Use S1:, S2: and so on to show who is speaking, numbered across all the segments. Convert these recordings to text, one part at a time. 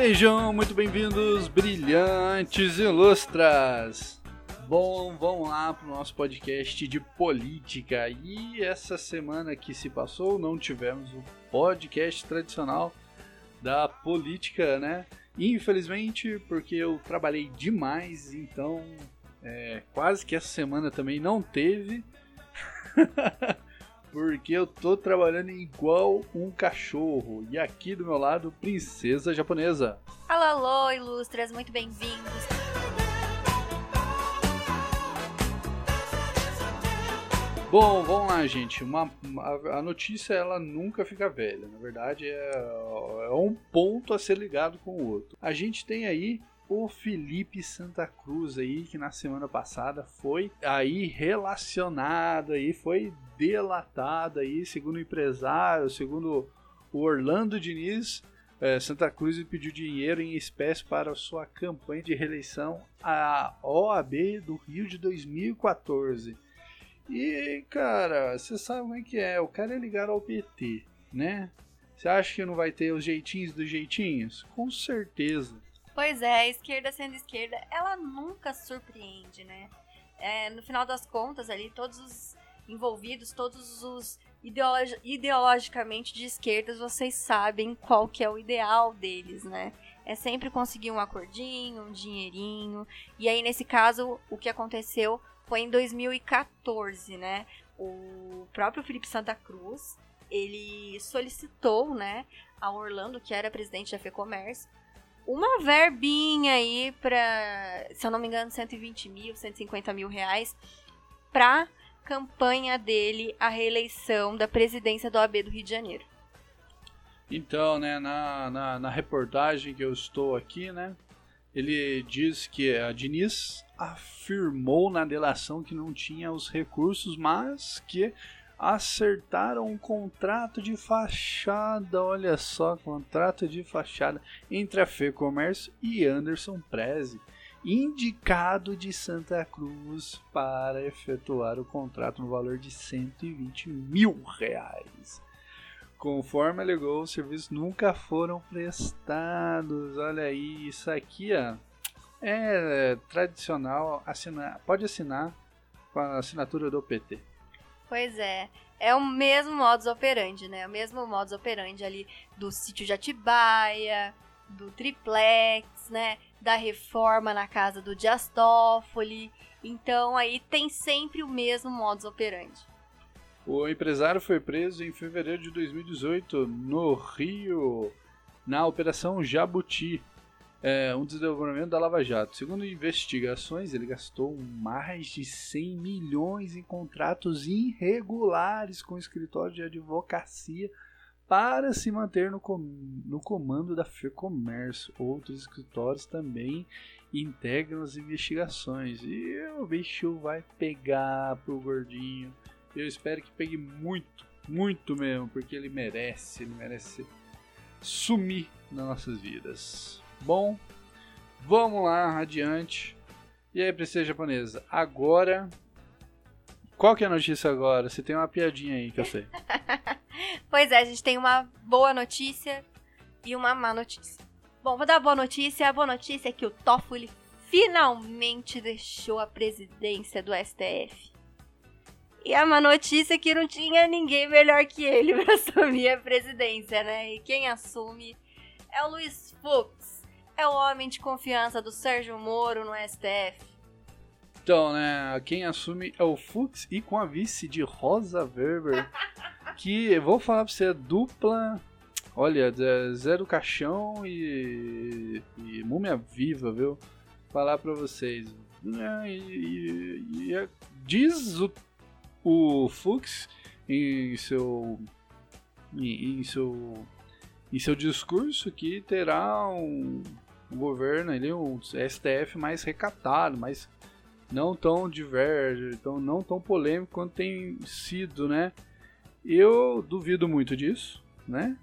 S1: Sejam muito bem-vindos, brilhantes ilustras! Bom, vamos lá para o nosso podcast de política. E essa semana que se passou, não tivemos o podcast tradicional da política, né? Infelizmente, porque eu trabalhei demais, então é, quase que essa semana também não teve. porque eu tô trabalhando igual um cachorro. E aqui do meu lado, princesa japonesa.
S2: Alô, alô, ilustras, muito bem-vindos.
S1: Bom, vamos lá, gente. Uma, a notícia ela nunca fica velha. Na verdade, é, é um ponto a ser ligado com o outro. A gente tem aí o Felipe Santa Cruz aí, que na semana passada foi aí relacionado aí, foi delatado aí, segundo o empresário, segundo o Orlando Diniz, é, Santa Cruz pediu dinheiro em espécie para sua campanha de reeleição à OAB do Rio de 2014. E, cara, você sabe como é que é. O cara é ligado ao PT, né? Você acha que não vai ter os jeitinhos dos jeitinhos? Com certeza.
S2: Pois é, a esquerda sendo esquerda, ela nunca surpreende, né? É, no final das contas, ali, todos os envolvidos, todos os ideologi ideologicamente de esquerdas, vocês sabem qual que é o ideal deles, né? É sempre conseguir um acordinho, um dinheirinho. E aí, nesse caso, o que aconteceu foi em 2014, né? O próprio Felipe Santa Cruz, ele solicitou, né, a Orlando, que era presidente da FEComércio, uma verbinha aí para, se eu não me engano, 120 mil, 150 mil reais, para campanha dele à reeleição da presidência do AB do Rio de Janeiro.
S1: Então, né, na, na, na reportagem que eu estou aqui, né, ele diz que a Diniz afirmou na delação que não tinha os recursos, mas que acertaram um contrato de fachada, olha só, contrato de fachada entre a Fê Comércio e Anderson Preze, indicado de Santa Cruz para efetuar o contrato no valor de 120 mil reais. Conforme alegou, os serviços nunca foram prestados. Olha aí, isso aqui ó, é tradicional. Assinar, pode assinar com a assinatura do PT.
S2: Pois é. É o mesmo modus operandi, né? O mesmo modus operandi ali do sítio de Atibaia, do triplex, né? Da reforma na casa do Dias. Então aí tem sempre o mesmo modus operandi.
S1: O empresário foi preso em fevereiro de 2018 no Rio, na Operação Jabuti, é, um desenvolvimento da Lava Jato. Segundo investigações, ele gastou mais de 100 milhões em contratos irregulares com escritório de advocacia para se manter no, com, no comando da FEComércio. Outros escritórios também integram as investigações. E o bicho vai pegar pro gordinho. Eu espero que pegue muito, muito mesmo, porque ele merece, ele merece sumir nas nossas vidas. Bom, vamos lá, adiante. E aí, princesa japonesa, agora. Qual que é a notícia agora? Você tem uma piadinha aí que eu sei.
S2: pois é, a gente tem uma boa notícia e uma má notícia. Bom, vou dar a boa notícia. A boa notícia é que o Toffoli finalmente deixou a presidência do STF. E a má notícia é que não tinha ninguém melhor que ele para assumir a presidência, né? E quem assume é o Luiz Fux. É o homem de confiança do Sérgio Moro no STF.
S1: Então, né, quem assume é o Fux e com a vice de Rosa Weber, que vou falar pra você, é dupla, olha, zero caixão e, e múmia viva, viu? Falar pra vocês. É, e, e, e, diz o o Fux em seu em, em seu em seu discurso que terá um, um governo ali, um STF mais recatado, mais não tão diverso, tão, não tão polêmico quanto tem sido, né? Eu duvido muito disso, né?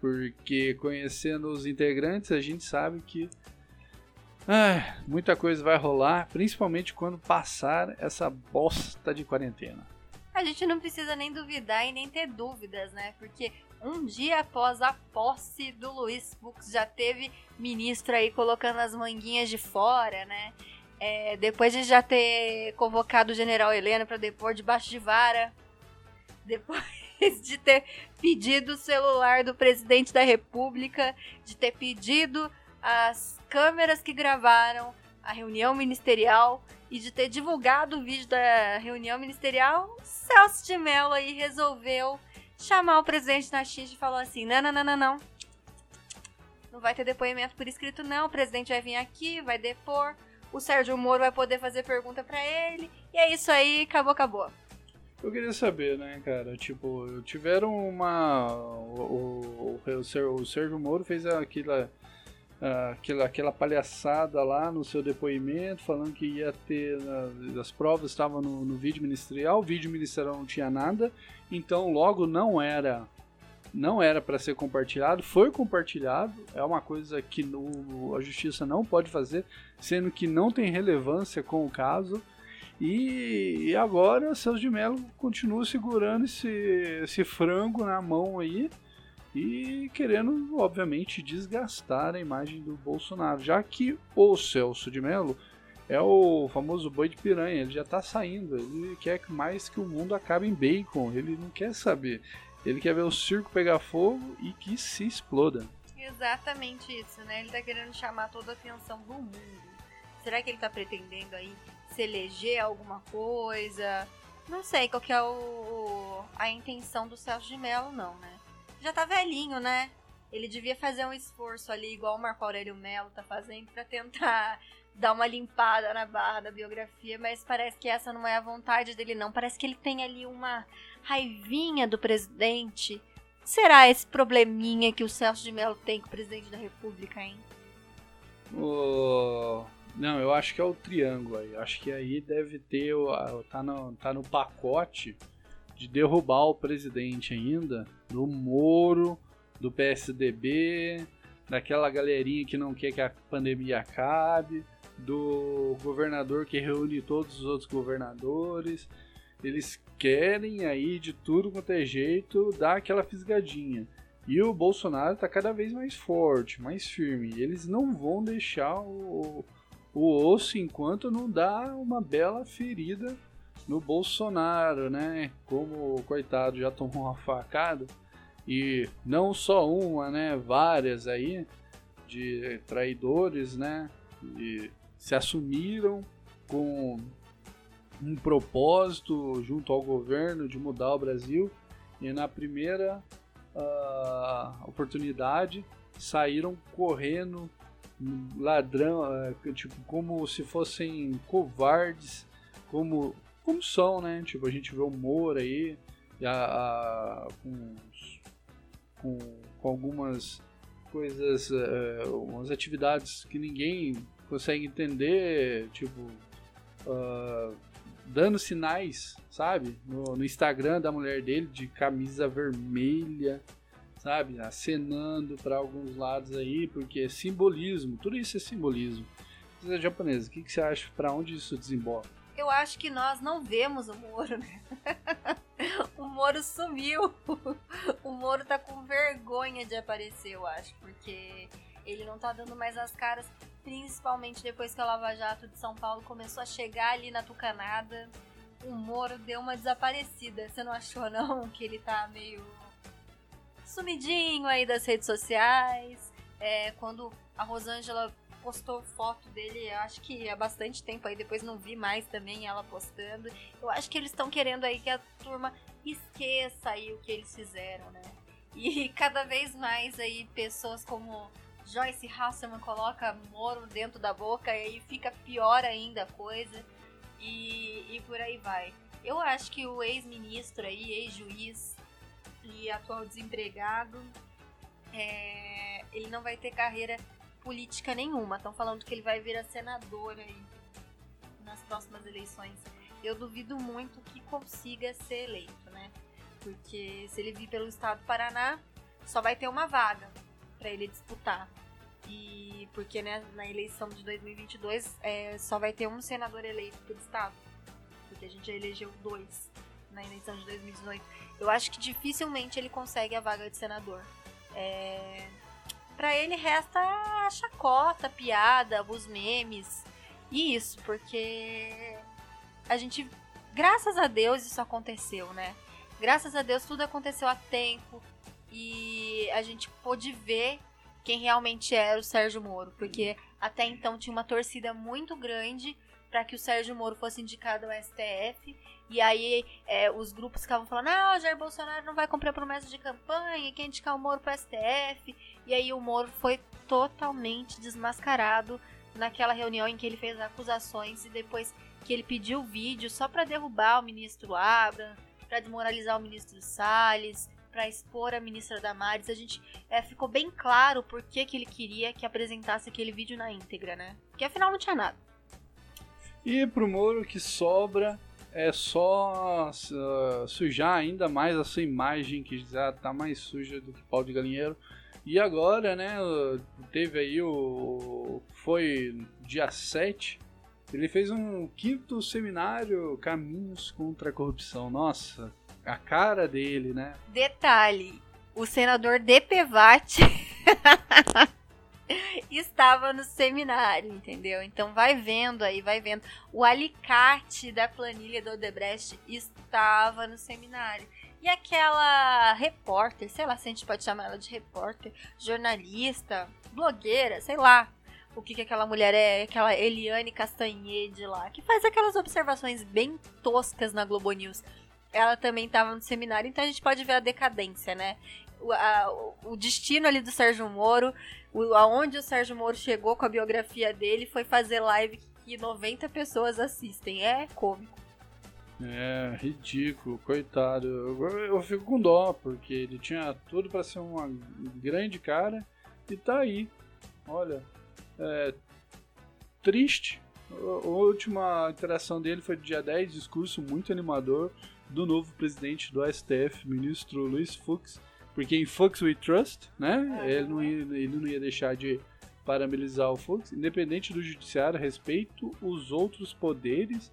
S1: Porque conhecendo os integrantes, a gente sabe que ah, muita coisa vai rolar, principalmente quando passar essa bosta de quarentena.
S2: a gente não precisa nem duvidar e nem ter dúvidas, né? Porque um dia após a posse do Luiz Fux já teve ministro aí colocando as manguinhas de fora, né? É, depois de já ter convocado o general Helena para depor debaixo de vara, depois de ter pedido o celular do presidente da república, de ter pedido as câmeras que gravaram a reunião ministerial e de ter divulgado o vídeo da reunião ministerial, Celso de Mello aí resolveu chamar o presidente na X e falou assim: não, não, não, não, não. Não vai ter depoimento por escrito, não. O presidente vai vir aqui, vai depor. O Sérgio Moro vai poder fazer pergunta para ele. E é isso aí, acabou, acabou.
S1: Eu queria saber, né, cara? Tipo, tiveram uma. O, o, o, o Sérgio Moro fez aquela aquela, aquela palhaçada lá no seu depoimento, falando que ia ter. as provas estavam no, no vídeo ministerial, o vídeo ministerial não tinha nada, então logo não era. Não era para ser compartilhado, foi compartilhado, é uma coisa que no, a justiça não pode fazer, sendo que não tem relevância com o caso. E, e agora Celso de Mello continua segurando esse, esse frango na mão aí, e querendo, obviamente, desgastar a imagem do Bolsonaro, já que o Celso de Mello é o famoso boi de piranha, ele já está saindo, ele quer mais que o mundo acabe em bacon, ele não quer saber, ele quer ver o circo pegar fogo e que se exploda.
S2: Exatamente isso, né? Ele está querendo chamar toda a atenção do mundo. Será que ele está pretendendo aí se eleger alguma coisa? Não sei qual que é o, a intenção do Celso de Mello, não, né? já tá velhinho, né? Ele devia fazer um esforço ali, igual o Marco Aurélio Melo tá fazendo, para tentar dar uma limpada na barra da biografia, mas parece que essa não é a vontade dele, não. Parece que ele tem ali uma raivinha do presidente. Será esse probleminha que o Celso de Mello tem com o presidente da República, hein?
S1: Oh, não, eu acho que é o triângulo aí. Acho que aí deve ter. Tá no, tá no pacote de derrubar o presidente ainda, do Moro, do PSDB, daquela galerinha que não quer que a pandemia acabe, do governador que reúne todos os outros governadores. Eles querem aí de tudo quanto é jeito dar aquela fisgadinha. E o Bolsonaro está cada vez mais forte, mais firme. Eles não vão deixar o, o osso enquanto não dá uma bela ferida no Bolsonaro, né? Como o coitado já tomou uma facada e não só uma, né? Várias aí de traidores, né? E se assumiram com um propósito junto ao governo de mudar o Brasil e na primeira uh, oportunidade saíram correndo ladrão, uh, tipo como se fossem covardes, como como são, né? Tipo, a gente vê o Moura aí a, a, com, com, com, algumas coisas, uh, umas atividades que ninguém consegue entender, tipo, uh, dando sinais, sabe? No, no, Instagram da mulher dele de camisa vermelha, sabe? Acenando para alguns lados aí, porque é simbolismo, tudo isso é simbolismo. Você é japonesa, o que, que você acha? Para onde isso desemboca?
S2: eu acho que nós não vemos o Moro, né? o Moro sumiu. o Moro tá com vergonha de aparecer, eu acho, porque ele não tá dando mais as caras, principalmente depois que a Lava Jato de São Paulo começou a chegar ali na tucanada. O Moro deu uma desaparecida. Você não achou, não? Que ele tá meio sumidinho aí das redes sociais. É, quando a Rosângela postou foto dele, acho que há bastante tempo aí, depois não vi mais também ela postando. Eu acho que eles estão querendo aí que a turma esqueça aí o que eles fizeram, né? E cada vez mais aí pessoas como Joyce Hasselman coloca Moro dentro da boca e aí fica pior ainda a coisa. E, e por aí vai. Eu acho que o ex-ministro aí, ex-juiz e atual desempregado, é, ele não vai ter carreira política nenhuma. Estão falando que ele vai vir a senador aí nas próximas eleições. Eu duvido muito que consiga ser eleito, né? Porque se ele vir pelo estado do Paraná, só vai ter uma vaga para ele disputar. E porque né, na eleição de 2022 é, só vai ter um senador eleito pelo estado. Porque a gente já elegeu dois na eleição de 2018. Eu acho que dificilmente ele consegue a vaga de senador. É... Para ele resta a chacota, a piada, os memes e isso, porque a gente, graças a Deus, isso aconteceu, né? Graças a Deus tudo aconteceu a tempo e a gente pôde ver quem realmente era o Sérgio Moro, porque até então tinha uma torcida muito grande para que o Sérgio Moro fosse indicado ao STF. E aí é, os grupos ficavam falando: ah, o Jair Bolsonaro não vai cumprir a promessa de campanha, quer indicar o Moro para o STF. E aí o Moro foi totalmente desmascarado naquela reunião em que ele fez acusações e depois que ele pediu o vídeo só para derrubar o ministro Abra, para desmoralizar o ministro Salles, para expor a ministra Damares, a gente é, ficou bem claro por que, ele queria que apresentasse aquele vídeo na íntegra, né? Porque afinal não tinha nada.
S1: E pro Moro que sobra é só uh, sujar ainda mais a sua imagem, que já tá mais suja do que pau de galinheiro. E agora, né, teve aí o. Foi dia 7. Ele fez um quinto seminário Caminhos contra a Corrupção. Nossa, a cara dele, né?
S2: Detalhe: o senador DPVAT estava no seminário, entendeu? Então vai vendo aí, vai vendo. O alicate da planilha do Odebrecht estava no seminário. E aquela repórter, sei lá se a gente pode chamar ela de repórter, jornalista, blogueira, sei lá o que, que aquela mulher é, aquela Eliane Castanhede lá, que faz aquelas observações bem toscas na Globo News. Ela também estava no seminário, então a gente pode ver a decadência, né? O, a, o destino ali do Sérgio Moro o, aonde o Sérgio Moro chegou com a biografia dele foi fazer live que 90 pessoas assistem. É cômico.
S1: É, ridículo, coitado. Eu, eu fico com dó, porque ele tinha tudo para ser uma grande cara e tá aí. Olha, é, triste. A última interação dele foi dia 10, discurso muito animador do novo presidente do STF, ministro Luiz Fux porque em Fox We Trust, né? É. Ele, não ia, ele não ia deixar de parabenizar o Fox, independente do judiciário, respeito os outros poderes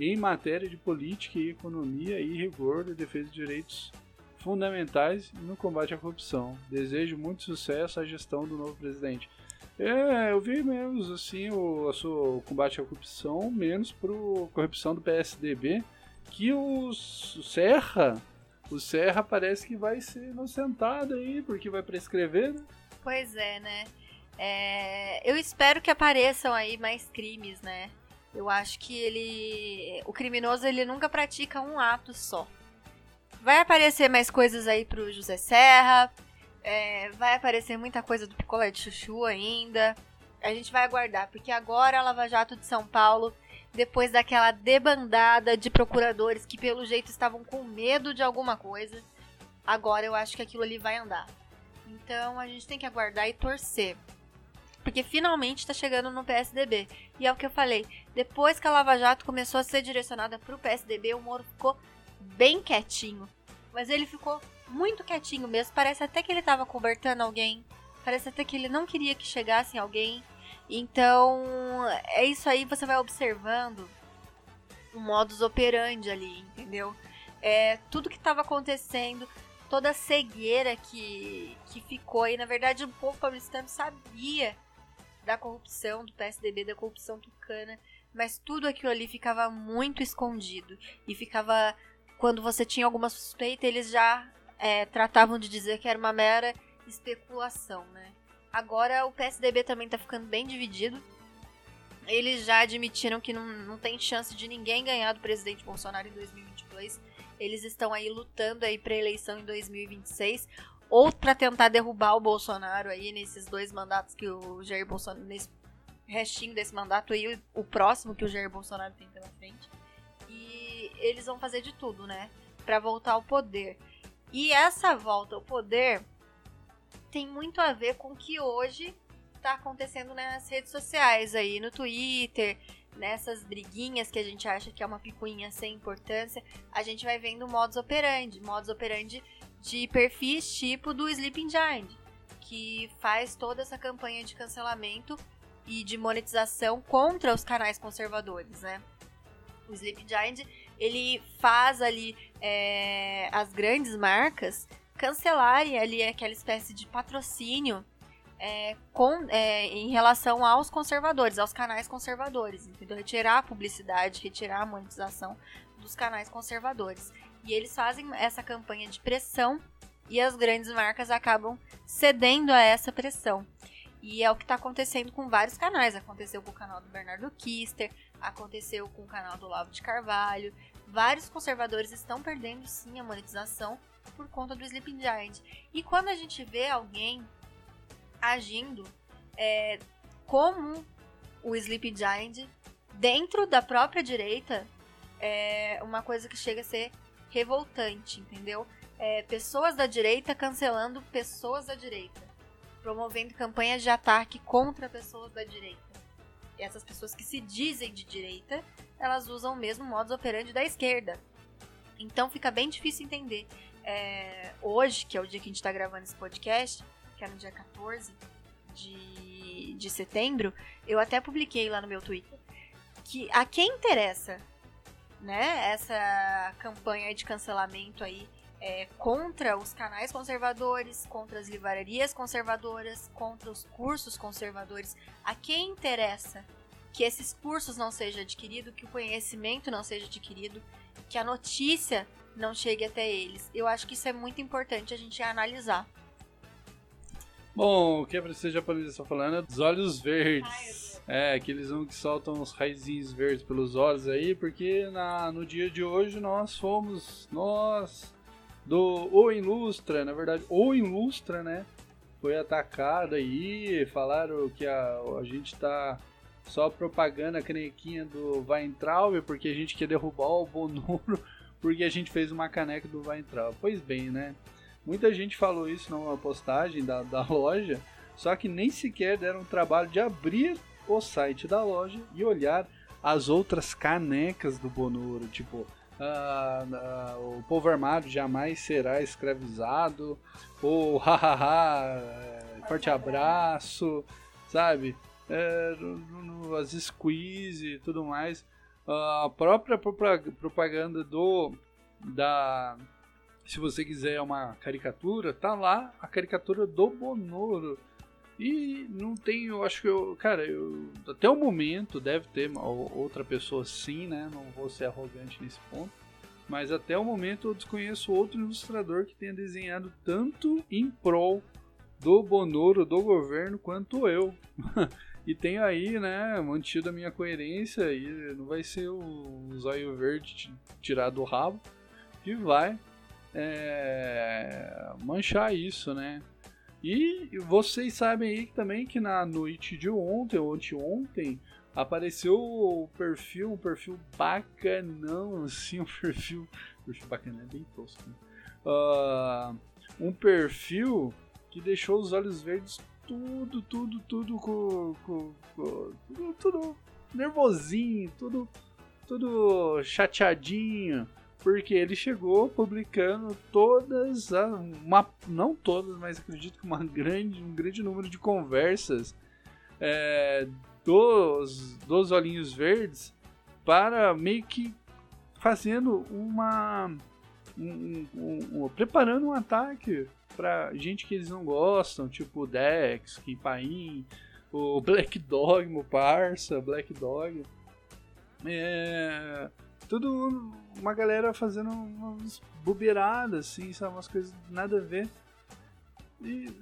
S1: em matéria de política e economia e rigor da defesa de direitos fundamentais no combate à corrupção. Desejo muito sucesso à gestão do novo presidente. É, eu vi menos assim o, o combate à corrupção, menos para a corrupção do PSDB, que o Serra o Serra parece que vai ser inocentado aí, porque vai prescrever, né?
S2: Pois é, né? É, eu espero que apareçam aí mais crimes, né? Eu acho que ele. O criminoso ele nunca pratica um ato só. Vai aparecer mais coisas aí pro José Serra. É, vai aparecer muita coisa do picolé de chuchu ainda. A gente vai aguardar, porque agora a Lava Jato de São Paulo depois daquela debandada de procuradores que pelo jeito estavam com medo de alguma coisa. Agora eu acho que aquilo ali vai andar. Então a gente tem que aguardar e torcer. Porque finalmente está chegando no PSDB. E é o que eu falei. Depois que a Lava Jato começou a ser direcionada para o PSDB, o Moro ficou bem quietinho. Mas ele ficou muito quietinho mesmo. Parece até que ele estava cobertando alguém. Parece até que ele não queria que chegasse alguém. Então, é isso aí, você vai observando o modus operandi ali, entendeu? É, tudo que estava acontecendo, toda a cegueira que, que ficou aí. Na verdade, o povo paulistano sabia da corrupção do PSDB, da corrupção tucana, mas tudo aquilo ali ficava muito escondido. E ficava. Quando você tinha alguma suspeita, eles já é, tratavam de dizer que era uma mera especulação, né? Agora o PSDB também tá ficando bem dividido. Eles já admitiram que não, não tem chance de ninguém ganhar do presidente Bolsonaro em 2022. Eles estão aí lutando aí pra eleição em 2026 ou para tentar derrubar o Bolsonaro aí nesses dois mandatos que o Jair Bolsonaro nesse restinho desse mandato aí o próximo que o Jair Bolsonaro tem pela frente. E eles vão fazer de tudo, né, para voltar ao poder. E essa volta ao poder tem muito a ver com o que hoje está acontecendo nas redes sociais aí, no Twitter, nessas briguinhas que a gente acha que é uma picuinha sem importância, a gente vai vendo modus operandi, modus operandi de perfis tipo do Sleeping Giant, que faz toda essa campanha de cancelamento e de monetização contra os canais conservadores, né? O Sleeping Giant, ele faz ali é, as grandes marcas cancelarem ali aquela espécie de patrocínio é, com, é, em relação aos conservadores, aos canais conservadores, entendeu? Retirar a publicidade, retirar a monetização dos canais conservadores. E eles fazem essa campanha de pressão e as grandes marcas acabam cedendo a essa pressão. E é o que está acontecendo com vários canais. Aconteceu com o canal do Bernardo Kister, aconteceu com o canal do Lavo de Carvalho. Vários conservadores estão perdendo sim a monetização por conta do Sleeping Giant. E quando a gente vê alguém agindo é, como o Sleeping Giant dentro da própria direita, é uma coisa que chega a ser revoltante, entendeu? É, pessoas da direita cancelando pessoas da direita, promovendo campanhas de ataque contra pessoas da direita. E essas pessoas que se dizem de direita, elas usam o mesmo modus operandi da esquerda. Então fica bem difícil entender. É, hoje, que é o dia que a gente está gravando esse podcast, que é no dia 14 de, de setembro, eu até publiquei lá no meu Twitter que a quem interessa né, essa campanha de cancelamento aí é, contra os canais conservadores, contra as livrarias conservadoras, contra os cursos conservadores. A quem interessa que esses cursos não sejam adquiridos, que o conhecimento não seja adquirido, que a notícia não chegue até eles. Eu acho que isso é muito importante a gente analisar.
S1: Bom, o que a princesa japonesa está falando é dos olhos verdes. é, aqueles um que soltam os raizinhos verdes pelos olhos aí, porque na, no dia de hoje nós fomos, nós do O Ilustra, na verdade, O Ilustra, né? Foi atacado aí, falaram que a, a gente tá só propagando a canequinha do Weintraub porque a gente quer derrubar o Bonoro porque a gente fez uma caneca do Weintraub. Pois bem, né? Muita gente falou isso numa postagem da, da loja, só que nem sequer deram o trabalho de abrir o site da loja e olhar as outras canecas do Bonoro, tipo uh, o povo armado jamais será escravizado, ou hahaha, é, forte abraço, sabe? É, as squeeze e tudo mais. A própria propaganda do da se você quiser uma caricatura, tá lá a caricatura do Bonoro. E não tem, eu acho que eu, cara, eu, até o momento deve ter outra pessoa sim, né? Não vou ser arrogante nesse ponto. Mas até o momento eu desconheço outro ilustrador que tenha desenhado tanto em prol do Bonoro, do governo, quanto eu. e tenho aí, né, mantido a minha coerência e não vai ser o zóio verde tirado do rabo que vai é, manchar isso, né? E vocês sabem aí também que na noite de ontem, ou anteontem, apareceu o perfil, um perfil bacanão, assim, um perfil. Bacana é bem tosco. Né? Uh, um perfil que deixou os olhos verdes tudo, tudo, tudo com, com, com tudo, tudo nervosinho, tudo, tudo chateadinho porque ele chegou publicando todas, uma, não todas, mas acredito que uma grande, um grande número de conversas é, dos, dos olhinhos verdes para meio que fazendo uma. Um, um, um, preparando um ataque para gente que eles não gostam, tipo o Dex, Kipain, o Black Dog, o Parça, Black Dog. É, tudo uma galera fazendo umas bobeiradas, assim, sabe? Umas coisas nada a ver. E,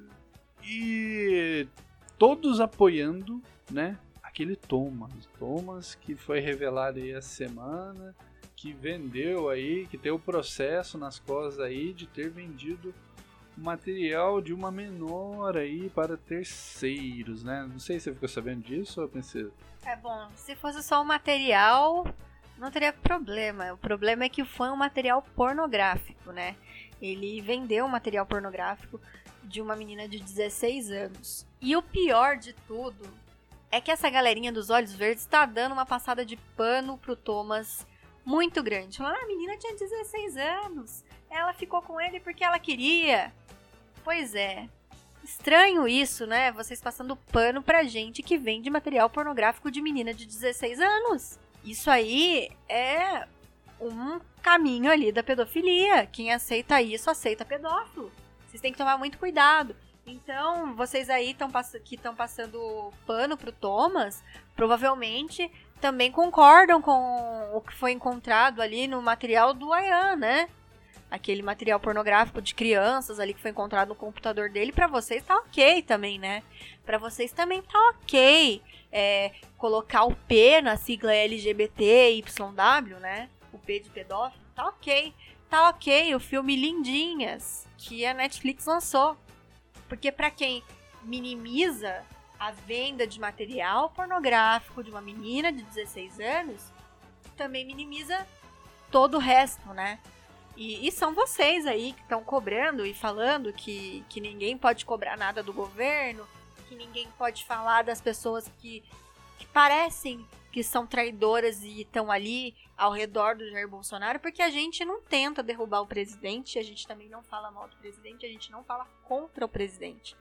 S1: e todos apoiando, né? Aquele Thomas. Thomas que foi revelado aí essa semana, que vendeu aí, que tem o processo nas costas aí de ter vendido material de uma menor aí para terceiros, né? Não sei se você ficou sabendo disso, princesa.
S2: É bom, se fosse só o material, não teria problema. O problema é que foi um material pornográfico, né? Ele vendeu um material pornográfico de uma menina de 16 anos. E o pior de tudo é que essa galerinha dos olhos verdes está dando uma passada de pano pro Thomas muito grande. Ah, a menina tinha 16 anos. Ela ficou com ele porque ela queria. Pois é. Estranho isso, né? Vocês passando pano pra gente que vende material pornográfico de menina de 16 anos. Isso aí é um caminho ali da pedofilia. Quem aceita isso, aceita pedófilo. Vocês têm que tomar muito cuidado. Então, vocês aí tão que estão passando pano pro Thomas, provavelmente também concordam com o que foi encontrado ali no material do Ayan, né? Aquele material pornográfico de crianças ali que foi encontrado no computador dele, para vocês tá ok também, né? Para vocês também tá ok é, colocar o P na sigla LGBTYW, né? O P de pedófilo, tá ok. Tá ok o filme Lindinhas, que a Netflix lançou. Porque para quem minimiza a venda de material pornográfico de uma menina de 16 anos, também minimiza todo o resto, né? E, e são vocês aí que estão cobrando e falando que, que ninguém pode cobrar nada do governo, que ninguém pode falar das pessoas que, que parecem que são traidoras e estão ali ao redor do Jair Bolsonaro, porque a gente não tenta derrubar o presidente, a gente também não fala mal do presidente, a gente não fala contra o presidente.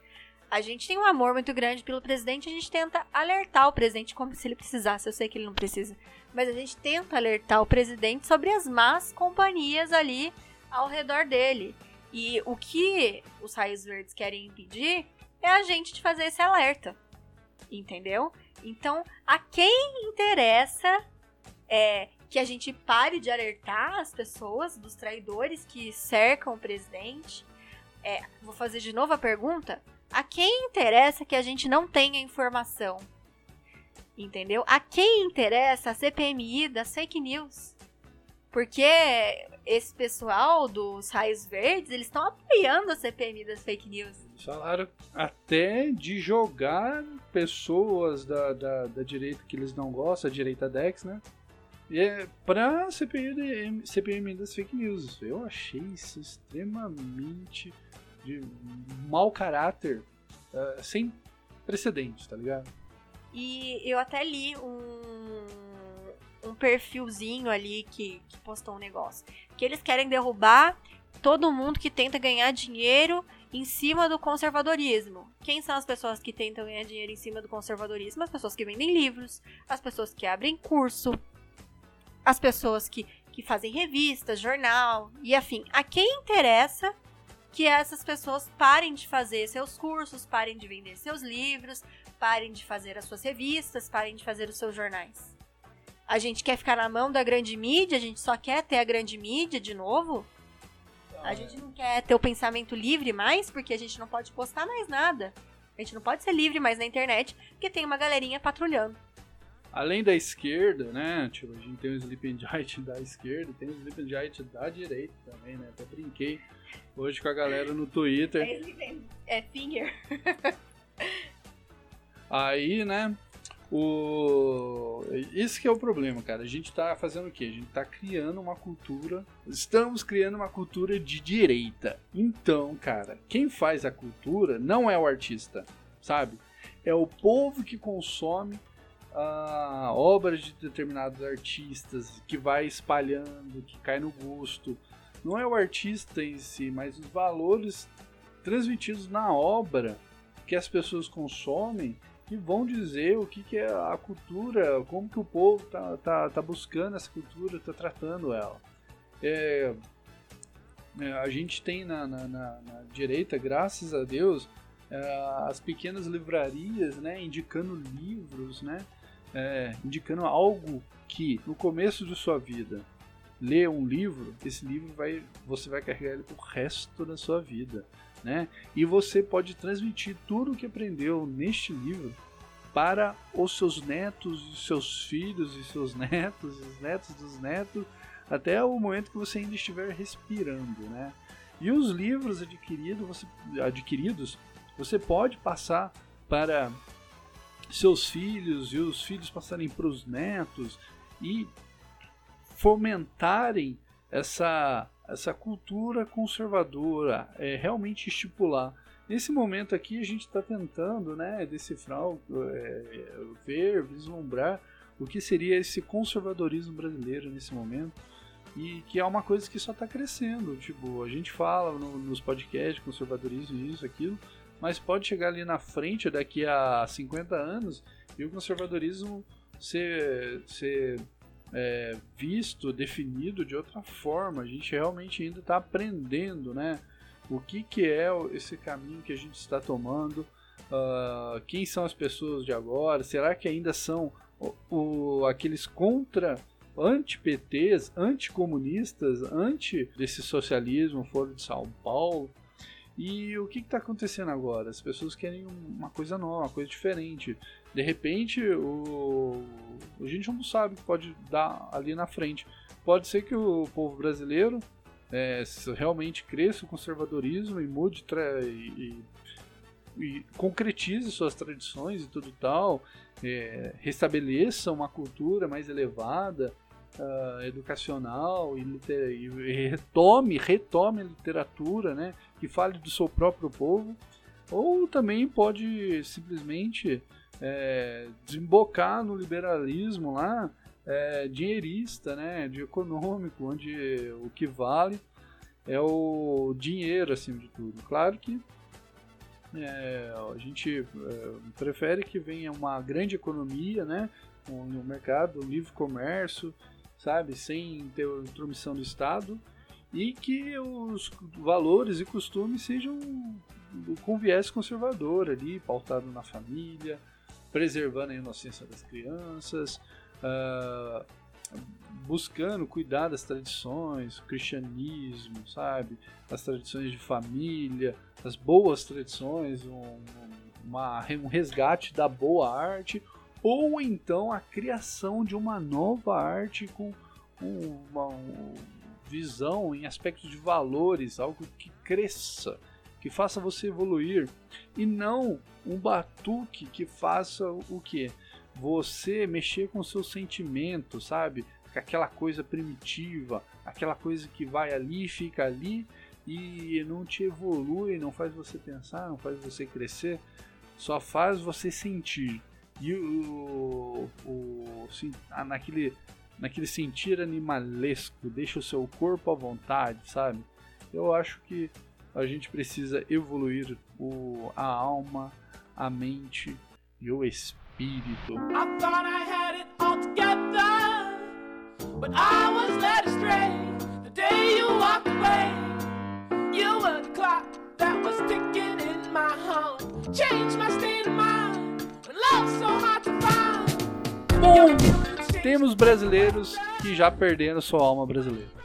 S2: A gente tem um amor muito grande pelo presidente, a gente tenta alertar o presidente como se ele precisasse. Eu sei que ele não precisa, mas a gente tenta alertar o presidente sobre as más companhias ali ao redor dele. E o que os raios verdes querem impedir é a gente de fazer esse alerta. Entendeu? Então, a quem interessa é que a gente pare de alertar as pessoas dos traidores que cercam o presidente. É, vou fazer de novo a pergunta. A quem interessa que a gente não tenha informação? Entendeu? A quem interessa a CPMI das fake news? Porque esse pessoal dos raios verdes, eles estão apoiando a CPMI das fake news.
S1: Falaram até de jogar pessoas da, da, da direita que eles não gostam, a direita Dex, né? É, pra CPI, CPMI das fake news. Eu achei isso extremamente de mau caráter, uh, sem precedentes, tá ligado?
S2: E eu até li um, um perfilzinho ali que, que postou um negócio. Que eles querem derrubar todo mundo que tenta ganhar dinheiro em cima do conservadorismo. Quem são as pessoas que tentam ganhar dinheiro em cima do conservadorismo? As pessoas que vendem livros, as pessoas que abrem curso, as pessoas que, que fazem revistas, jornal e afim. A quem interessa que essas pessoas parem de fazer seus cursos, parem de vender seus livros, parem de fazer as suas revistas, parem de fazer os seus jornais. A gente quer ficar na mão da grande mídia, a gente só quer ter a grande mídia de novo. A gente não quer ter o pensamento livre mais, porque a gente não pode postar mais nada. A gente não pode ser livre mais na internet, porque tem uma galerinha patrulhando.
S1: Além da esquerda, né? Tipo, a gente tem o Sleeping Giant da esquerda, tem o Sleeping Giant da direita também, né? Até brinquei hoje com a galera no Twitter.
S2: É, é finger.
S1: Aí, né? O... Esse que é o problema, cara. A gente tá fazendo o quê? A gente tá criando uma cultura. Estamos criando uma cultura de direita. Então, cara, quem faz a cultura não é o artista, sabe? É o povo que consome a obra de determinados artistas, que vai espalhando, que cai no gosto. Não é o artista em si, mas os valores transmitidos na obra que as pessoas consomem que vão dizer o que, que é a cultura, como que o povo tá, tá, tá buscando essa cultura, tá tratando ela. É, é, a gente tem na, na, na, na, direita, graças a Deus, é, as pequenas livrarias, né, indicando livros, né, é, indicando algo que no começo de sua vida lê um livro, esse livro vai, você vai carregar ele pro resto da sua vida né? E você pode transmitir tudo o que aprendeu neste livro para os seus netos, os seus filhos e seus netos, os netos dos netos, até o momento que você ainda estiver respirando, né? E os livros adquirido, você, adquiridos, você pode passar para seus filhos e os filhos passarem para os netos e fomentarem essa essa cultura conservadora, é, realmente estipular. Nesse momento aqui a gente está tentando né, decifrar, é, ver, vislumbrar o que seria esse conservadorismo brasileiro nesse momento e que é uma coisa que só está crescendo. Tipo, a gente fala no, nos podcasts conservadorismo, isso, aquilo, mas pode chegar ali na frente daqui a 50 anos e o conservadorismo ser, ser é, visto, definido de outra forma. A gente realmente ainda está aprendendo, né? O que, que é esse caminho que a gente está tomando? Uh, quem são as pessoas de agora? Será que ainda são o, o aqueles contra anti-PTs, anticomunistas, anti desse socialismo fora de São Paulo? E o que está acontecendo agora? As pessoas querem uma coisa nova, uma coisa diferente. De repente, o... a gente não sabe o que pode dar ali na frente. Pode ser que o povo brasileiro é, realmente cresça o conservadorismo e mude e, e, e, concretize suas tradições e tudo tal, é, restabeleça uma cultura mais elevada, uh, educacional e, e, retome, retome a literatura, né, que fale do seu próprio povo, ou também pode simplesmente é, desembocar no liberalismo lá, é, dinheirista, né, de econômico, onde o que vale é o dinheiro acima de tudo. Claro que é, a gente é, prefere que venha uma grande economia, né, no mercado, livre comércio, sabe, sem ter intromissão do Estado e que os valores e costumes sejam com viés conservador ali, pautado na família, preservando a inocência das crianças, uh, buscando cuidar das tradições, o cristianismo, sabe, as tradições de família, as boas tradições, um, uma, um resgate da boa arte, ou então a criação de uma nova arte com uma, uma visão em aspectos de valores, algo que cresça, que faça você evoluir e não um batuque que faça o que você mexer com seus sentimentos, sabe? Aquela coisa primitiva, aquela coisa que vai ali, fica ali e não te evolui, não faz você pensar, não faz você crescer, só faz você sentir e o, o, assim, naquele, naquele sentir animalesco, deixa o seu corpo à vontade, sabe? Eu acho que a gente precisa evoluir o, a alma, a mente e o espírito. I thought I had it all together, but I was led astray the day you walked away. You were the clock that was ticking in my heart, changed my state of mind. Bom, temos brasileiros que já perderam sua alma brasileira.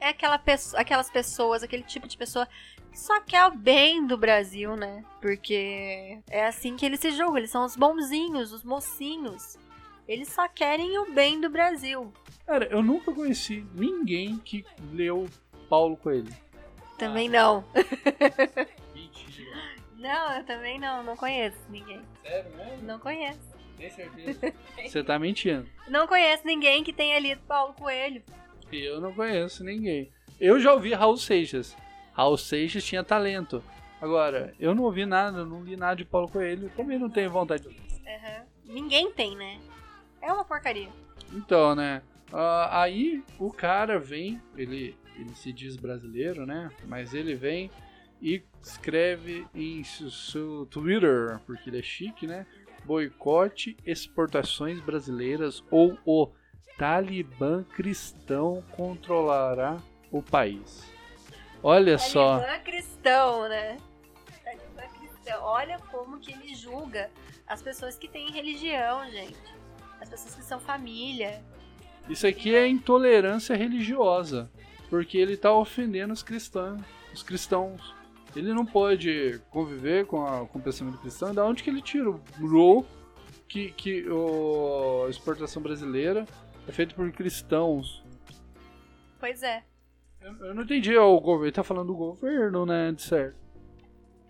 S2: É aquela pessoa, aquelas pessoas, aquele tipo de pessoa que só quer o bem do Brasil, né? Porque é assim que eles se julgam, eles são os bonzinhos, os mocinhos. Eles só querem o bem do Brasil.
S1: Cara, eu nunca conheci ninguém que leu Paulo Coelho.
S2: Também ah. não. Mentira. Não, eu também não, não conheço ninguém.
S1: Sério mesmo?
S2: Não conheço.
S1: Tem certeza? Você tá mentindo.
S2: Não conheço ninguém que tenha lido Paulo Coelho.
S1: Eu não conheço ninguém. Eu já ouvi Raul Seixas. Raul Seixas tinha talento. Agora, eu não ouvi nada, não li nada de Paulo Coelho. Também não tenho vontade de
S2: Uhum. Ninguém tem, né? É uma porcaria.
S1: Então, né? Uh, aí o cara vem, ele, ele se diz brasileiro, né? Mas ele vem e escreve em seu Twitter, porque ele é chique, né? Boicote exportações brasileiras ou o Talibã cristão controlará o país. Olha
S2: Talibã
S1: só.
S2: Talibã cristão, né? Talibã cristão. Olha como que ele julga as pessoas que têm religião, gente. As pessoas que são família.
S1: Isso aqui é intolerância religiosa, porque ele está ofendendo os cristãos, os cristãos. Ele não pode conviver com, a, com o pensamento cristão. Da onde que ele tirou que, que a exportação brasileira é feita por cristãos?
S2: Pois é.
S1: Eu, eu não entendi. O governo ele tá falando do governo, né? De certo.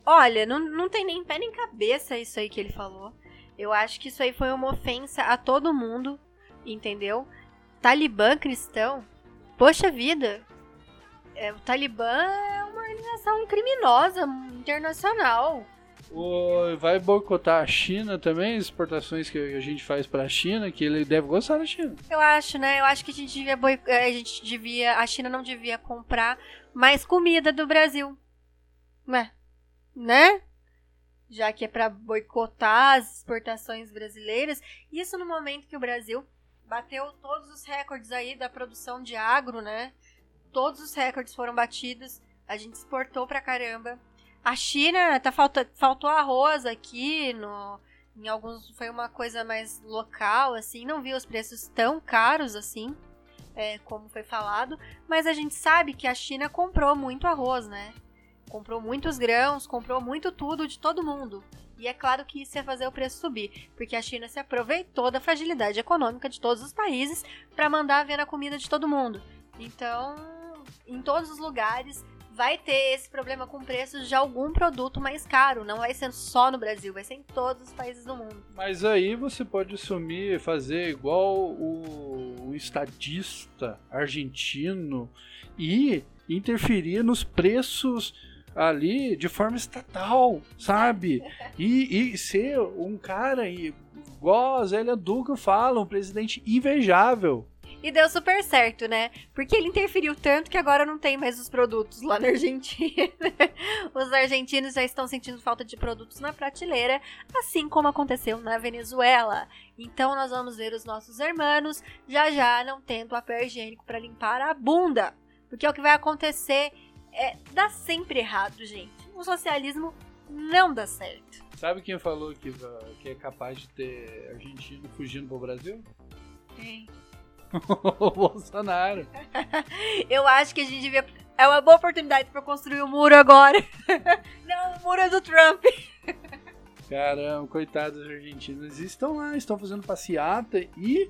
S2: Olha, não, não tem nem pé nem cabeça isso aí que ele falou. Eu acho que isso aí foi uma ofensa a todo mundo, entendeu? Talibã cristão. Poxa vida. É, o Talibã é uma organização criminosa internacional.
S1: Vai boicotar a China também, as exportações que a gente faz para a China, que ele deve gostar da China.
S2: Eu acho, né? Eu acho que a gente devia é, a gente devia, a China não devia comprar mais comida do Brasil. Né? Né? Já que é para boicotar as exportações brasileiras, isso no momento que o Brasil bateu todos os recordes aí da produção de agro, né? Todos os recordes foram batidos. A gente exportou pra caramba. A China, tá falta, faltou arroz aqui no em alguns foi uma coisa mais local, assim, não vi os preços tão caros assim, é, como foi falado, mas a gente sabe que a China comprou muito arroz, né? Comprou muitos grãos, comprou muito tudo de todo mundo. E é claro que isso ia fazer o preço subir, porque a China se aproveitou da fragilidade econômica de todos os países para mandar ver a comida de todo mundo. Então, em todos os lugares, vai ter esse problema com preços de algum produto mais caro. Não vai ser só no Brasil, vai ser em todos os países do mundo.
S1: Mas aí você pode assumir, fazer igual o, o estadista argentino e interferir nos preços ali de forma estatal, sabe? E, e ser um cara igual a Zélia Duca fala, um presidente invejável.
S2: E deu super certo, né? Porque ele interferiu tanto que agora não tem mais os produtos lá na Argentina. os argentinos já estão sentindo falta de produtos na prateleira, assim como aconteceu na Venezuela. Então nós vamos ver os nossos irmãos já já não tendo papel higiênico para limpar a bunda. Porque é o que vai acontecer é dá sempre errado, gente. O socialismo não dá certo.
S1: Sabe quem falou que, que é capaz de ter argentino fugindo pro Brasil?
S2: Quem?
S1: o Bolsonaro.
S2: Eu acho que a gente devia. É uma boa oportunidade para construir o um muro agora. Não, o muro é do Trump.
S1: Caramba, coitados argentinos. Estão lá, estão fazendo passeata e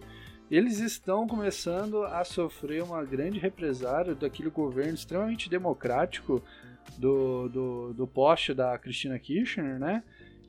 S1: eles estão começando a sofrer uma grande represária daquele governo extremamente democrático do, do, do poste da Cristina Kirchner, né?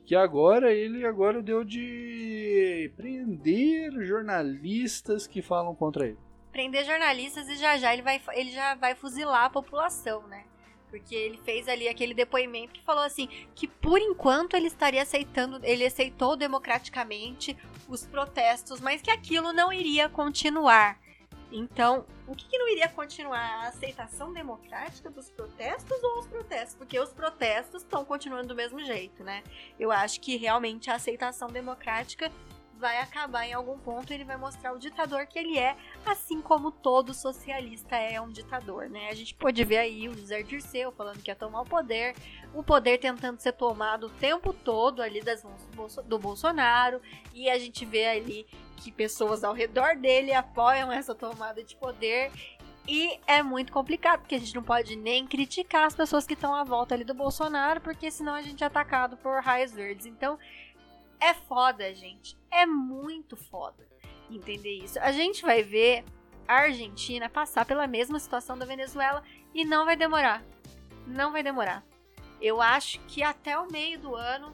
S1: Que agora ele agora deu de prender jornalistas que falam contra ele.
S2: Prender jornalistas e já já ele vai, ele já vai fuzilar a população, né? Porque ele fez ali aquele depoimento que falou assim que por enquanto ele estaria aceitando, ele aceitou democraticamente os protestos, mas que aquilo não iria continuar. Então, o que, que, não iria continuar? A aceitação democrática dos protestos ou os protestos? Porque os protestos estão continuando do mesmo jeito, né? Eu acho que realmente a aceitação democrática vai acabar em algum ponto, ele vai mostrar o ditador que ele é, assim como todo socialista é um ditador, né? A gente pode ver aí o José Dirceu falando que ia tomar o poder, o poder tentando ser tomado o tempo todo ali das mãos do Bolsonaro, e a gente vê ali que pessoas ao redor dele apoiam essa tomada de poder e é muito complicado, porque a gente não pode nem criticar as pessoas que estão à volta ali do Bolsonaro, porque senão a gente é atacado por raios verdes. Então, é foda, gente. É muito foda entender isso. A gente vai ver a Argentina passar pela mesma situação da Venezuela e não vai demorar. Não vai demorar. Eu acho que até o meio do ano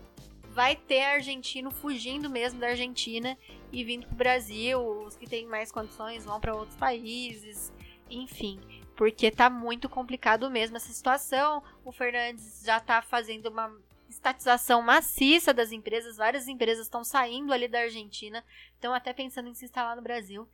S2: vai ter argentino fugindo mesmo da Argentina e vindo pro Brasil. Os que têm mais condições vão para outros países, enfim. Porque tá muito complicado mesmo essa situação. O Fernandes já tá fazendo uma estatização maciça das empresas, várias empresas estão saindo ali da Argentina, estão até pensando em se instalar no Brasil,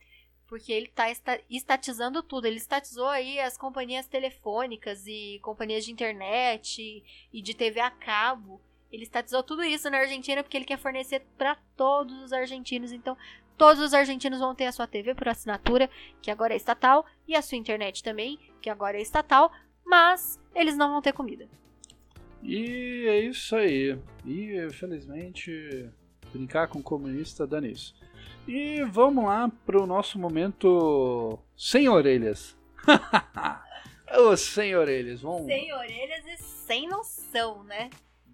S2: porque ele está estatizando tudo. Ele estatizou aí as companhias telefônicas e companhias de internet e de TV a cabo. Ele estatizou tudo isso na Argentina porque ele quer fornecer para todos os argentinos. Então, todos os argentinos vão ter a sua TV por assinatura, que agora é estatal, e a sua internet também, que agora é estatal, mas eles não vão ter comida.
S1: E é isso aí. E infelizmente brincar com comunista dá nisso. E vamos lá pro nosso momento sem orelhas. Ô, sem orelhas, vamos.
S2: Sem orelhas e sem noção, né?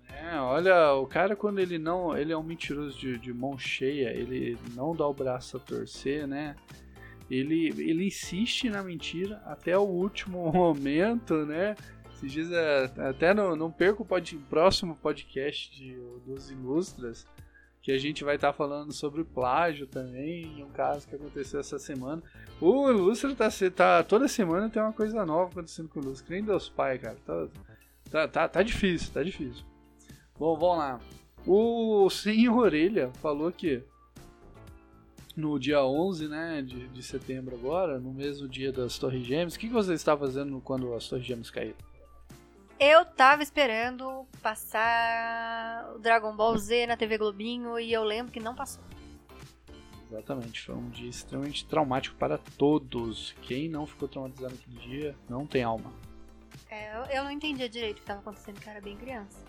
S1: É, olha, o cara quando ele não. Ele é um mentiroso de, de mão cheia, ele não dá o braço a torcer, né? Ele, ele insiste na mentira até o último momento, né? Esses dias, é, até não, não perco o pod, próximo podcast de, dos Ilustras, que a gente vai estar tá falando sobre plágio também, um caso que aconteceu essa semana. O Ilustra tá, tá toda semana tem uma coisa nova acontecendo com o Ilustra, nem Deus pai, cara. Tá, tá, tá, tá difícil, tá difícil. Bom, vamos lá. O Sem Orelha falou que no dia 11 né, de, de setembro agora, no mesmo dia das Torres Gêmeas, o que, que você está fazendo quando as Torres Gêmeas caíram?
S2: Eu tava esperando passar o Dragon Ball Z na TV Globinho e eu lembro que não passou.
S1: Exatamente, foi um dia extremamente traumático para todos. Quem não ficou traumatizado naquele dia não tem alma.
S2: É, eu, eu não entendia direito o que estava acontecendo, que eu era bem criança.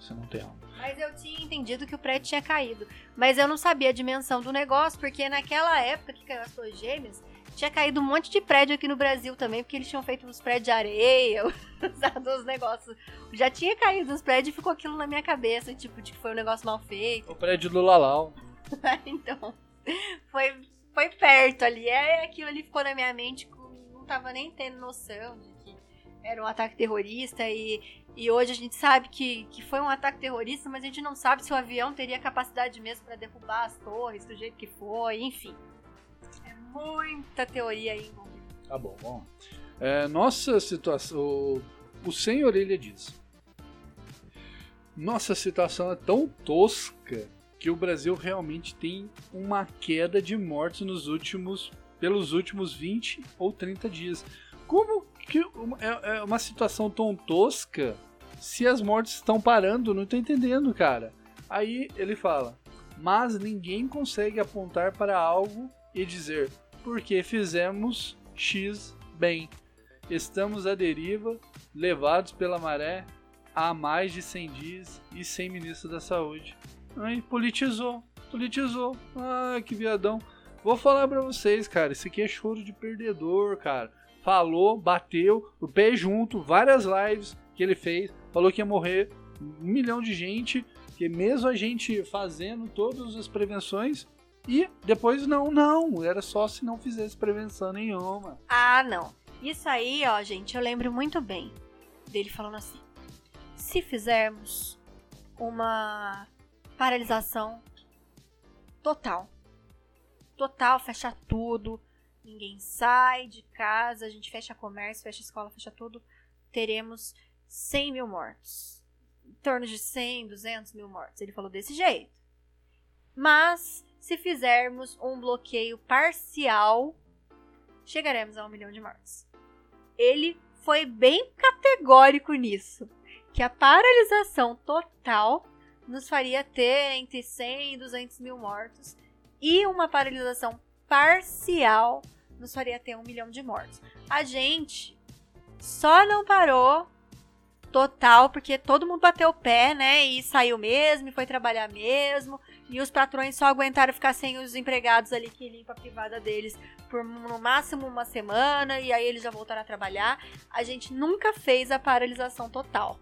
S1: Você não tem alma.
S2: Mas eu tinha entendido que o prédio tinha caído. Mas eu não sabia a dimensão do negócio, porque naquela época que caiu as torres gêmeas, tinha caído um monte de prédio aqui no Brasil também, porque eles tinham feito uns prédios de areia, usado uns negócios. Já tinha caído uns prédios e ficou aquilo na minha cabeça, tipo, de que foi um negócio mal feito.
S1: O prédio do Lalau.
S2: então, foi, foi perto ali. É, aquilo ali ficou na minha mente, não tava nem tendo noção de que era um ataque terrorista e, e hoje a gente sabe que, que foi um ataque terrorista, mas a gente não sabe se o avião teria capacidade mesmo para derrubar as torres do jeito que foi, enfim. Muita teoria aí envolvida.
S1: Tá bom, bom. É, nossa situação. O, o Sem Orelha diz. Nossa situação é tão tosca que o Brasil realmente tem uma queda de mortes nos últimos pelos últimos 20 ou 30 dias. Como que é, é uma situação tão tosca se as mortes estão parando? Não tô entendendo, cara. Aí ele fala: "Mas ninguém consegue apontar para algo e dizer porque fizemos X bem. Estamos à deriva, levados pela maré há mais de 100 dias e sem ministro da saúde. Aí politizou, politizou. Ah, que viadão. Vou falar para vocês, cara, isso aqui é choro de perdedor, cara. Falou, bateu, o pé junto, várias lives que ele fez, falou que ia morrer um milhão de gente, que mesmo a gente fazendo todas as prevenções, e depois não, não, era só se não fizesse prevenção nenhuma.
S2: Ah, não. Isso aí, ó, gente, eu lembro muito bem dele falando assim: se fizermos uma paralisação total, total, fecha tudo, ninguém sai de casa, a gente fecha comércio, fecha escola, fecha tudo, teremos 100 mil mortos. Em torno de 100, 200 mil mortos. Ele falou desse jeito. Mas, se fizermos um bloqueio parcial, chegaremos a um milhão de mortos. Ele foi bem categórico nisso, que a paralisação total nos faria ter entre 100 e 200 mil mortos e uma paralisação parcial nos faria ter um milhão de mortos. A gente só não parou total porque todo mundo bateu o pé, né? E saiu mesmo, e foi trabalhar mesmo. E os patrões só aguentaram ficar sem os empregados ali que limpam a privada deles por no máximo uma semana e aí eles já voltaram a trabalhar. A gente nunca fez a paralisação total.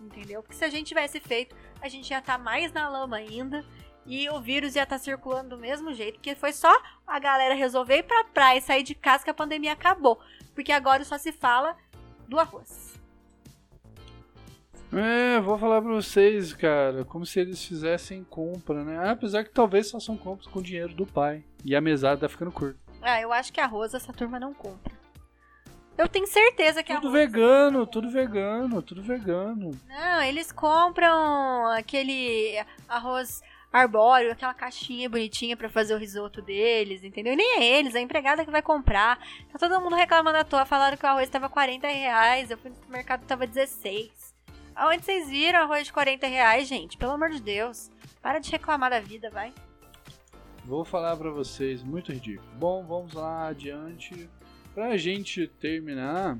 S2: Entendeu? Porque se a gente tivesse feito, a gente ia estar tá mais na lama ainda e o vírus ia estar tá circulando do mesmo jeito, porque foi só a galera resolver ir pra praia e sair de casa que a pandemia acabou. Porque agora só se fala do arroz.
S1: É, vou falar pra vocês, cara, como se eles fizessem compra, né? Apesar que talvez façam compras com o dinheiro do pai. E a mesada tá ficando curta.
S2: Ah, eu acho que arroz essa turma não compra. Eu tenho certeza que
S1: tudo vegano, tudo vegano, tudo vegano.
S2: Não, eles compram aquele arroz arbóreo, aquela caixinha bonitinha para fazer o risoto deles, entendeu? E nem é eles, é a empregada que vai comprar. Tá todo mundo reclamando à toa, falaram que o arroz tava 40 reais, eu fui no mercado tava 16. Aonde vocês viram arroz de 40 reais, gente? Pelo amor de Deus. Para de reclamar da vida, vai.
S1: Vou falar para vocês, muito ridículo. Bom, vamos lá adiante. Pra gente terminar,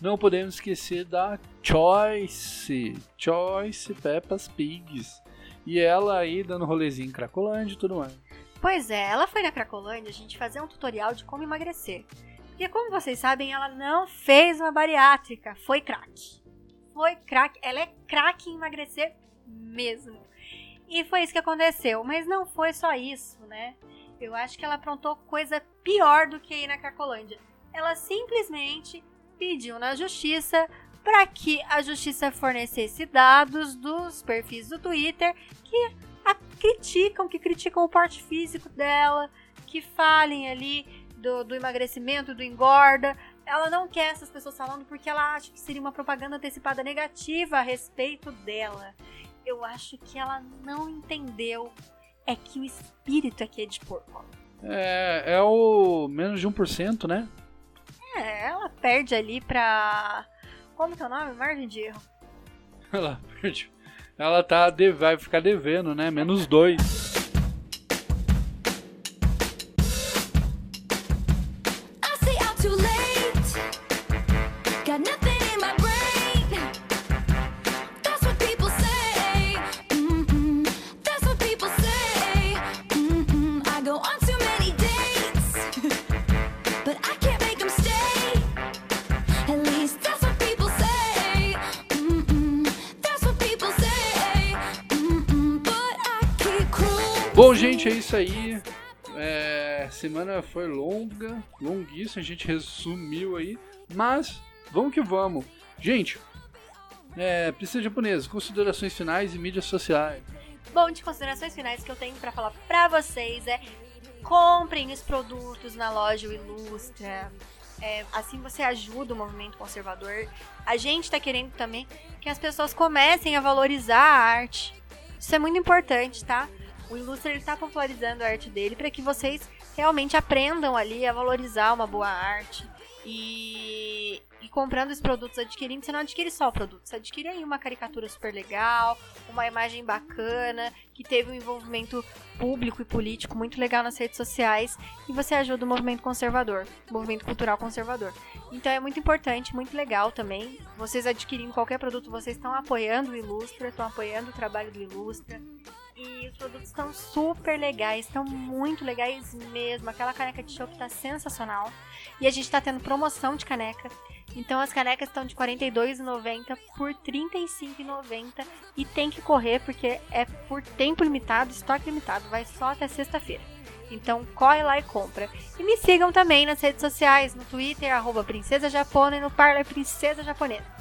S1: não podemos esquecer da Choice. Choice Peppas Pigs. E ela aí dando rolezinho em Cracolândia e tudo mais.
S2: Pois é, ela foi na Cracolândia a gente fazer um tutorial de como emagrecer. Porque como vocês sabem, ela não fez uma bariátrica, foi crack foi craque. Ela é craque em emagrecer mesmo. E foi isso que aconteceu. Mas não foi só isso, né? Eu acho que ela aprontou coisa pior do que ir na Cracolândia. Ela simplesmente pediu na justiça para que a justiça fornecesse dados dos perfis do Twitter que a criticam, que criticam o porte físico dela, que falem ali do, do emagrecimento, do engorda, ela não quer essas pessoas falando porque ela acha que seria uma propaganda antecipada negativa a respeito dela. Eu acho que ela não entendeu é que o espírito aqui é de porco.
S1: É, é o menos de 1%, né?
S2: É, ela perde ali pra. Como que é o nome? Margem de erro.
S1: Ela perde. Ela tá, vai ficar devendo, né? Menos 2. Gente, é isso aí. É, semana foi longa, longuíssima, a gente resumiu aí, mas vamos que vamos. Gente, é, precisa japonesa, considerações finais e mídias sociais.
S2: Bom, de considerações finais que eu tenho pra falar pra vocês é comprem os produtos na loja Ilustra. É, assim você ajuda o movimento conservador. A gente tá querendo também que as pessoas comecem a valorizar a arte. Isso é muito importante, tá? O Ilustra ele tá popularizando a arte dele para que vocês realmente aprendam ali a valorizar uma boa arte. E, e comprando os produtos, adquirindo, você não adquire só o produto, você adquire aí uma caricatura super legal, uma imagem bacana, que teve um envolvimento público e político muito legal nas redes sociais, e você ajuda o movimento conservador, o movimento cultural conservador. Então é muito importante, muito legal também. Vocês adquirindo qualquer produto, vocês estão apoiando o Ilustra, estão apoiando o trabalho do Ilustra. E os produtos estão super legais, estão muito legais mesmo. Aquela caneca de chopp tá sensacional. E a gente tá tendo promoção de caneca. Então as canecas estão de R$ 42,90 por R$ 35,90 e tem que correr porque é por tempo limitado, estoque limitado, vai só até sexta-feira. Então corre lá e compra. E me sigam também nas redes sociais, no Twitter, arroba Princesa Japona e no Parler Princesa Japonesa.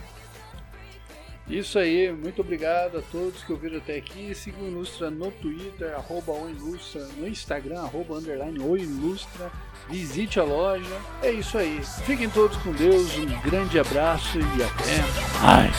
S1: Isso aí, muito obrigado a todos que ouviram até aqui. Sigam o Ilustra no Twitter, arroba o Ilustra, no Instagram, arroba underline o Ilustra. Visite a loja. É isso aí. Fiquem todos com Deus, um grande abraço e até mais.